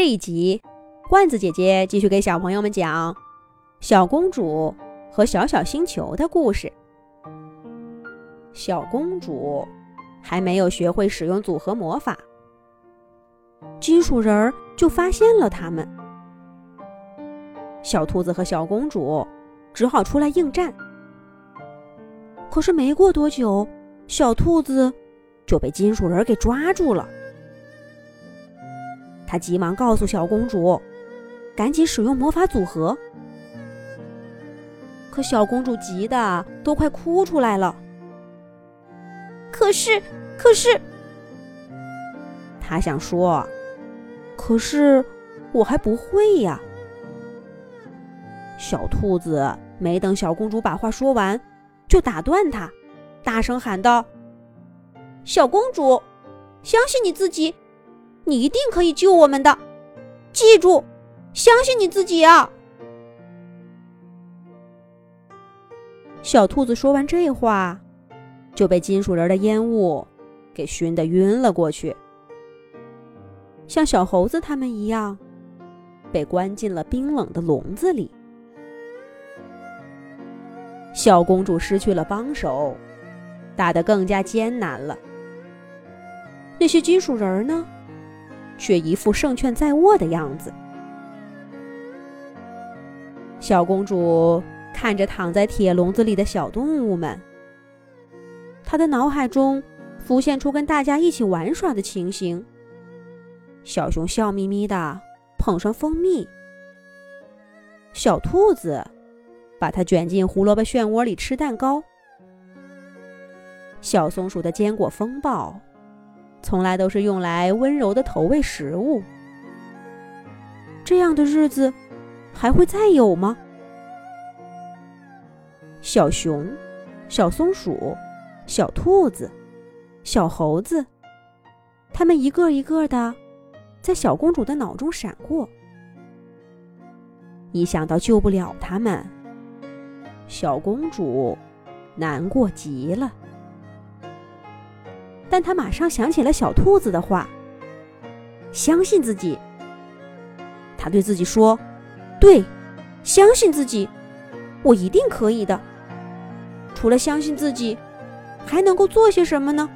这一集，罐子姐姐继续给小朋友们讲小公主和小小星球的故事。小公主还没有学会使用组合魔法，金属人儿就发现了他们。小兔子和小公主只好出来应战。可是没过多久，小兔子就被金属人给抓住了。他急忙告诉小公主：“赶紧使用魔法组合。”可小公主急得都快哭出来了。可是，可是，她想说：“可是我还不会呀。”小兔子没等小公主把话说完，就打断她，大声喊道：“小公主，相信你自己！”你一定可以救我们的，记住，相信你自己啊！小兔子说完这话，就被金属人的烟雾给熏得晕了过去，像小猴子他们一样，被关进了冰冷的笼子里。小公主失去了帮手，打得更加艰难了。那些金属人呢？却一副胜券在握的样子。小公主看着躺在铁笼子里的小动物们，她的脑海中浮现出跟大家一起玩耍的情形。小熊笑眯眯的捧上蜂蜜，小兔子把它卷进胡萝卜漩涡里吃蛋糕，小松鼠的坚果风暴。从来都是用来温柔的投喂食物。这样的日子还会再有吗？小熊、小松鼠、小兔子、小猴子，他们一个一个的在小公主的脑中闪过。一想到救不了他们，小公主难过极了。但他马上想起了小兔子的话，相信自己。他对自己说：“对，相信自己，我一定可以的。除了相信自己，还能够做些什么呢？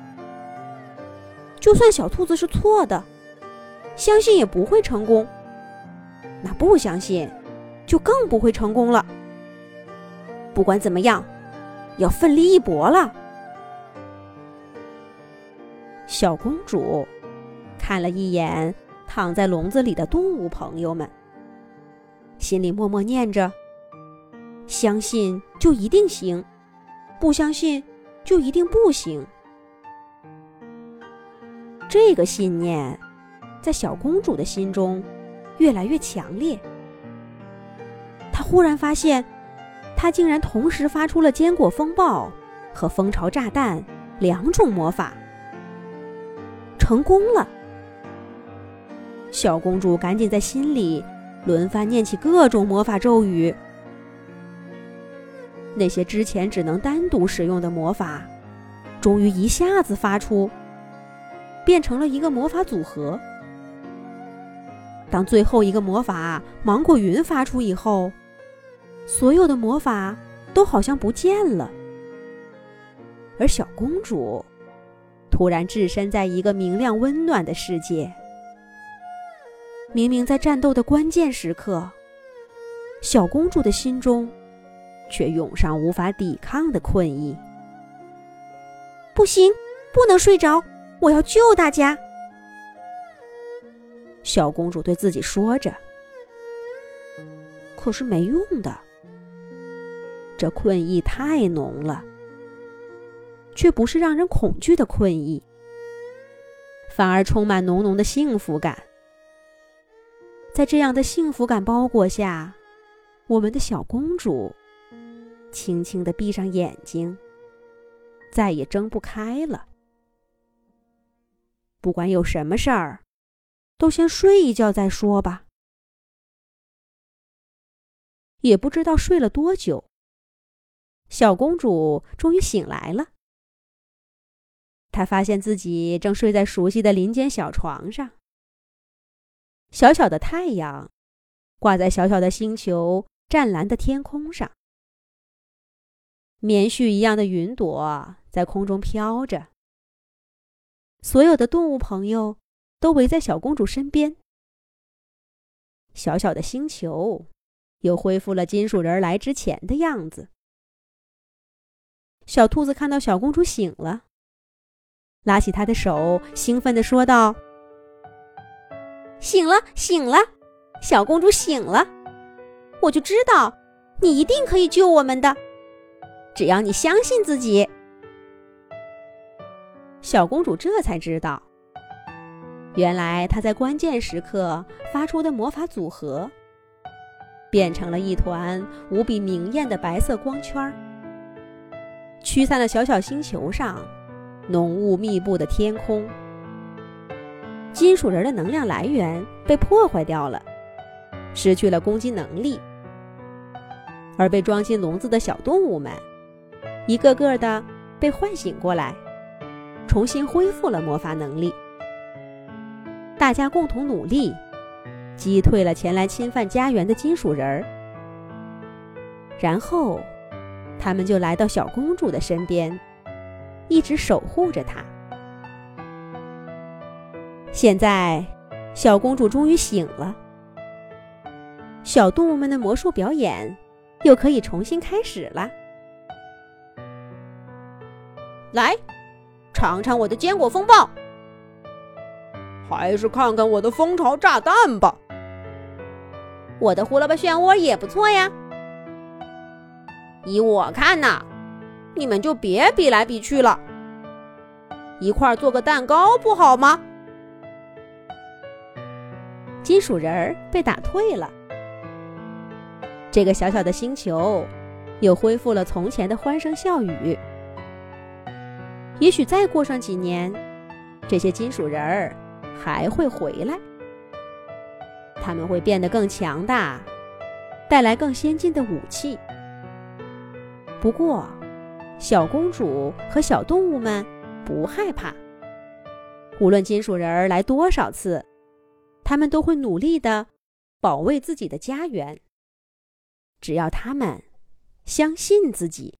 就算小兔子是错的，相信也不会成功。那不相信，就更不会成功了。不管怎么样，要奋力一搏了。”小公主看了一眼躺在笼子里的动物朋友们，心里默默念着：“相信就一定行，不相信就一定不行。”这个信念在小公主的心中越来越强烈。她忽然发现，她竟然同时发出了坚果风暴和蜂巢炸弹两种魔法。成功了！小公主赶紧在心里轮番念起各种魔法咒语。那些之前只能单独使用的魔法，终于一下子发出，变成了一个魔法组合。当最后一个魔法芒果云发出以后，所有的魔法都好像不见了，而小公主。突然置身在一个明亮温暖的世界。明明在战斗的关键时刻，小公主的心中却涌上无法抵抗的困意。不行，不能睡着，我要救大家！小公主对自己说着。可是没用的，这困意太浓了。却不是让人恐惧的困意，反而充满浓浓的幸福感。在这样的幸福感包裹下，我们的小公主轻轻的闭上眼睛，再也睁不开了。不管有什么事儿，都先睡一觉再说吧。也不知道睡了多久，小公主终于醒来了。他发现自己正睡在熟悉的林间小床上。小小的太阳挂在小小的星球湛蓝的天空上，棉絮一样的云朵在空中飘着。所有的动物朋友都围在小公主身边。小小的星球又恢复了金属人来之前的样子。小兔子看到小公主醒了，拉起她的手，兴奋地说道：“醒了，醒了，小公主醒了！我就知道你一定可以救我们的，只要你相信自己。”小公主这才知道，原来她在关键时刻发出的魔法组合，变成了一团无比明艳的白色光圈儿。驱散了小小星球上浓雾密布的天空，金属人的能量来源被破坏掉了，失去了攻击能力，而被装进笼子的小动物们，一个个的被唤醒过来，重新恢复了魔法能力。大家共同努力，击退了前来侵犯家园的金属人儿，然后。他们就来到小公主的身边，一直守护着她。现在，小公主终于醒了，小动物们的魔术表演又可以重新开始了。来，尝尝我的坚果风暴，还是看看我的蜂巢炸弹吧。我的胡萝卜漩涡也不错呀。依我看呐，你们就别比来比去了，一块做个蛋糕不好吗？金属人儿被打退了，这个小小的星球又恢复了从前的欢声笑语。也许再过上几年，这些金属人儿还会回来，他们会变得更强大，带来更先进的武器。不过，小公主和小动物们不害怕。无论金属人儿来多少次，他们都会努力的保卫自己的家园。只要他们相信自己。